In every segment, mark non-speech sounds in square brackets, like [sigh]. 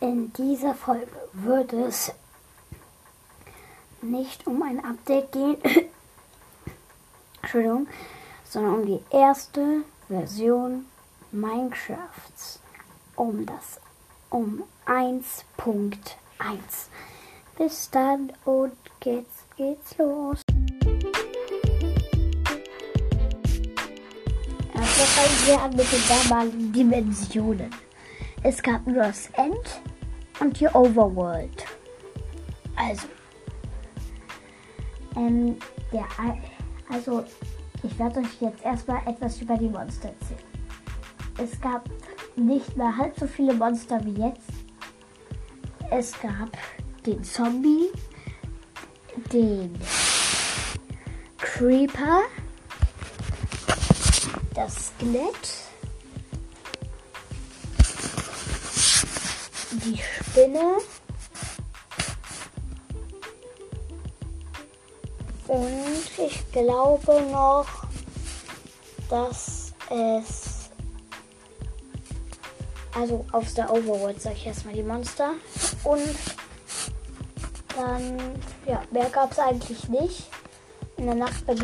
In dieser Folge wird es nicht um ein Update gehen, [coughs] Entschuldigung, sondern um die erste Version Minecrafts, um das um 1.1. Bis dann und jetzt geht's los. Also fangen wir an mit den damaligen Dimensionen. Es gab das End und die Overworld. Also, ähm, der, also ich werde euch jetzt erstmal etwas über die Monster erzählen. Es gab nicht mehr halb so viele Monster wie jetzt. Es gab den Zombie, den Creeper, das Skelett, die Spinne. Und ich glaube noch, dass es also auf der Overworld sage ich erstmal die Monster. Und dann ja mehr gab es eigentlich nicht. In der Nacht bist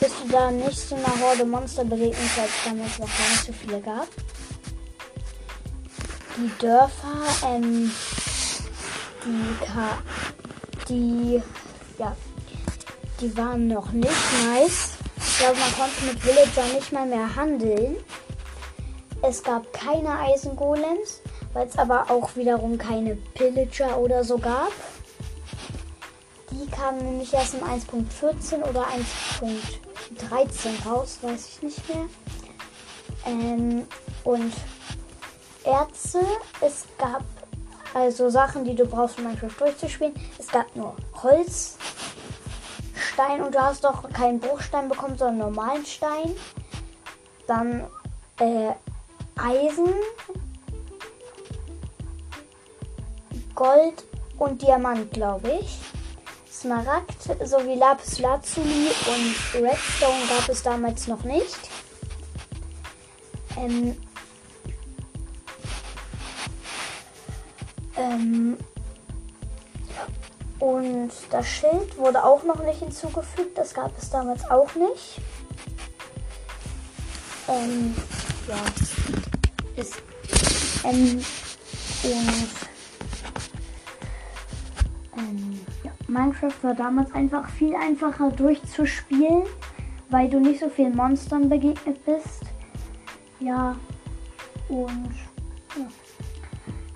du da nicht zu einer Horde Monster begegnet, weil es damals noch gar nicht so viele gab die Dörfer, ähm, die, Ka die, ja, die waren noch nicht nice. Ich glaube, man konnte mit Villager nicht mal mehr handeln. Es gab keine Eisengolems, weil es aber auch wiederum keine Pillager oder so gab. Die kamen nämlich erst in 1.14 oder 1.13 raus, weiß ich nicht mehr. Ähm, und Erze. Es gab also Sachen, die du brauchst, um Minecraft durchzuspielen. Es gab nur Holz, Stein und du hast doch keinen Bruchstein bekommen, sondern normalen Stein. Dann äh, Eisen, Gold und Diamant, glaube ich. Smaragd sowie Lapis Lazuli und Redstone gab es damals noch nicht. Ähm, Ähm, und das Schild wurde auch noch nicht hinzugefügt. Das gab es damals auch nicht. Ähm, ja. Ist, ähm, und ähm, ja. Minecraft war damals einfach viel einfacher durchzuspielen, weil du nicht so vielen Monstern begegnet bist. Ja. Und ja.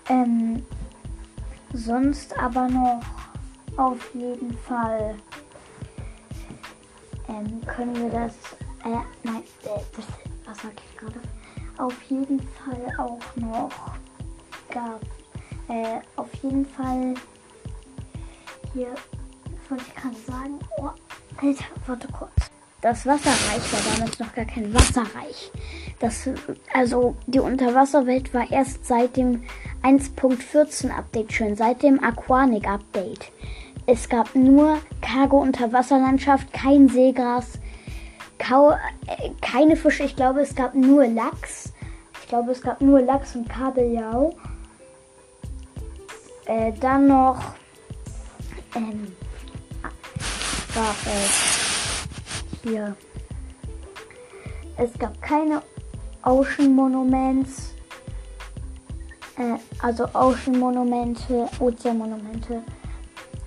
Ähm, Sonst aber noch auf jeden Fall ähm, können wir das. Äh, nein, äh, was sag ich gerade? Auf jeden Fall auch noch gab. Äh, auf jeden Fall hier, wollte ich gerade sagen? Oh, Alter, warte kurz. Das Wasserreich war damals noch gar kein Wasserreich. Das, also die Unterwasserwelt war erst seit dem 1.14 Update schön, seit dem Aquanic Update. Es gab nur kargo Unterwasserlandschaft, kein Seegras, kau, äh, keine Fische. Ich glaube, es gab nur Lachs. Ich glaube, es gab nur Lachs und Kabeljau. Äh, dann noch ähm, gab es hier. Es gab keine Ocean Monuments äh, also Ocean-Monumente, Ozeanmonumente,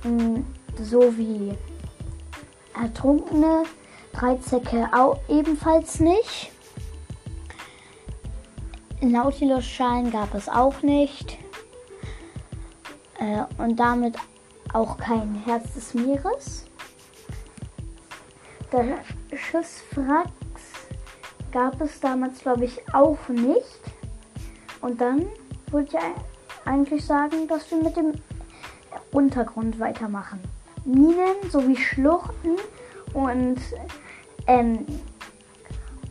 mm, sowie Ertrunkene, Dreizecke auch ebenfalls nicht. Nautilus-Schalen gab es auch nicht. Äh, und damit auch kein Herz des Meeres. Der Schiffswracks gab es damals, glaube ich, auch nicht. Und dann würde ich eigentlich sagen, dass wir mit dem Untergrund weitermachen. Minen sowie Schluchten und, ähm,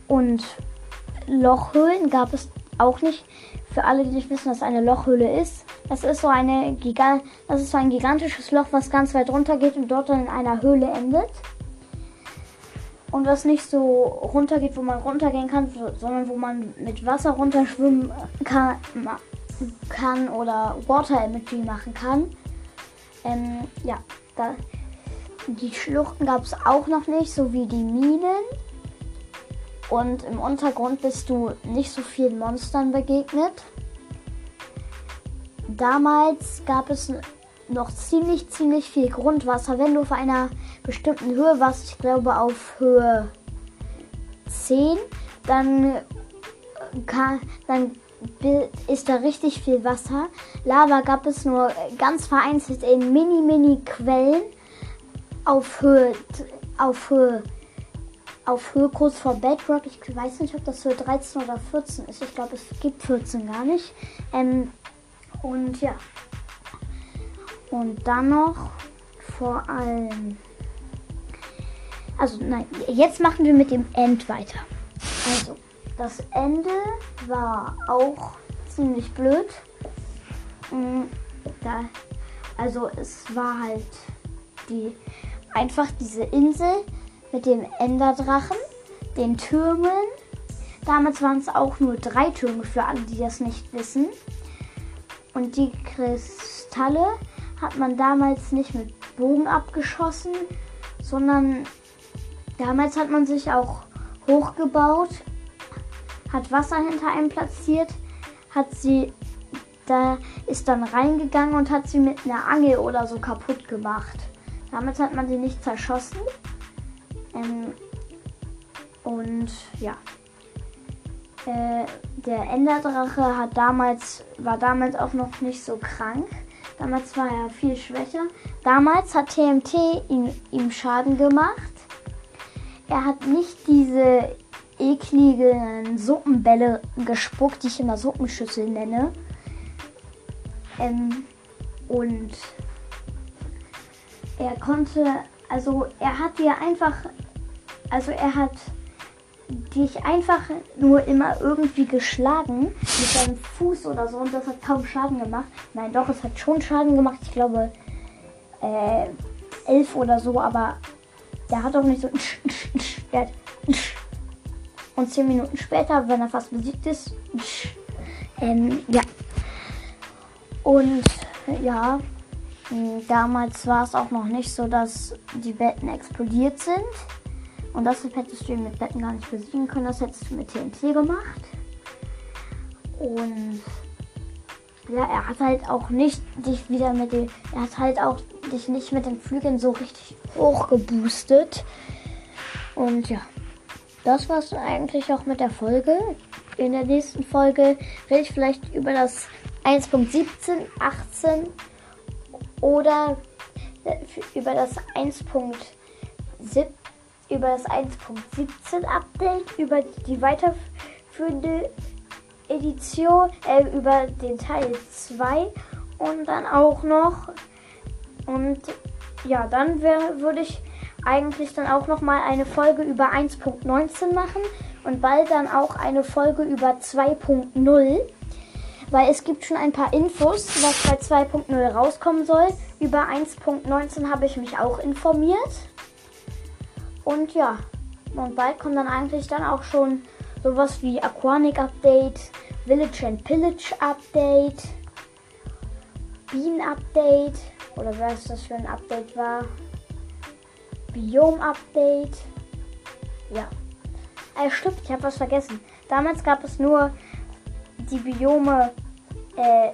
und Lochhöhlen gab es auch nicht. Für alle, die nicht wissen, was eine Lochhöhle ist, das ist so eine Giga das ist so ein gigantisches Loch, was ganz weit runter geht und dort dann in einer Höhle endet. Und was nicht so runter geht, wo man runtergehen kann, sondern wo man mit Wasser runterschwimmen kann, kann oder Water Imagery machen kann. Ähm, ja, da, die Schluchten gab es auch noch nicht, so wie die Minen. Und im Untergrund bist du nicht so vielen Monstern begegnet. Damals gab es noch ziemlich, ziemlich viel Grundwasser. Wenn du auf einer bestimmten Höhe warst, ich glaube auf Höhe 10, dann, kann, dann ist da richtig viel Wasser. Lava gab es nur ganz vereinzelt in mini, mini Quellen auf Höhe, auf Höhe, auf Höhe kurz vor Bedrock. Ich weiß nicht, ob das Höhe 13 oder 14 ist. Ich glaube, es gibt 14 gar nicht. Ähm, und ja. Und dann noch vor allem. Also nein, jetzt machen wir mit dem End weiter. Also, das Ende war auch ziemlich blöd. Mm, also es war halt die einfach diese Insel mit dem Enderdrachen, den Türmen. Damals waren es auch nur drei Türme für alle, die das nicht wissen. Und die Kristalle hat man damals nicht mit Bogen abgeschossen, sondern damals hat man sich auch hochgebaut, hat Wasser hinter einem platziert, hat sie da ist dann reingegangen und hat sie mit einer Angel oder so kaputt gemacht. Damit hat man sie nicht zerschossen. Ähm, und ja. Äh, der Enderdrache hat damals, war damals auch noch nicht so krank. Damals war er viel schwächer. Damals hat TMT ihm, ihm Schaden gemacht. Er hat nicht diese ekligen Suppenbälle gespuckt, die ich immer Suppenschüssel nenne. Ähm, und er konnte, also er hat dir einfach, also er hat dich einfach nur immer irgendwie geschlagen mit seinem Fuß oder so und das hat kaum Schaden gemacht. Nein, doch, es hat schon Schaden gemacht. Ich glaube, äh, elf oder so, aber der hat auch nicht so. [laughs] und zehn Minuten später, wenn er fast besiegt ist, ähm, ja. Und ja, damals war es auch noch nicht so, dass die Betten explodiert sind. Und das hättest du mit Betten gar nicht besiegen können. Das hättest du mit TNT gemacht. Und ja, er hat halt auch nicht dich wieder mit dem. Er hat halt auch dich nicht mit den Flügeln so richtig hoch geboostet. Und ja, das war es eigentlich auch mit der Folge. In der nächsten Folge rede ich vielleicht über das 1.17, 18 oder über das 1.17 über das 1.17 Update, über die weiterführende Edition, äh, über den Teil 2 und dann auch noch und ja, dann würde ich eigentlich dann auch noch mal eine Folge über 1.19 machen und bald dann auch eine Folge über 2.0, weil es gibt schon ein paar Infos, was bei 2.0 rauskommen soll. Über 1.19 habe ich mich auch informiert. Und ja, und bald kommt dann eigentlich dann auch schon sowas wie Aquanic Update, Village and Pillage Update, Bean Update oder was das für ein Update war. Biom Update. Ja. Äh, stimmt, ich habe was vergessen. Damals gab es nur die Biome äh,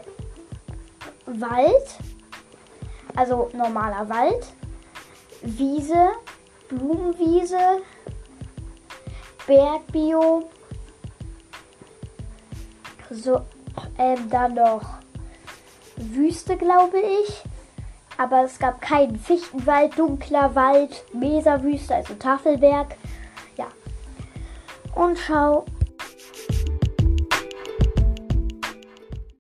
Wald, also normaler Wald, Wiese, Blumenwiese, Bergbio, so, ähm, dann noch Wüste, glaube ich. Aber es gab keinen Fichtenwald, dunkler Wald, Meserwüste, also Tafelberg. Ja. Und schau,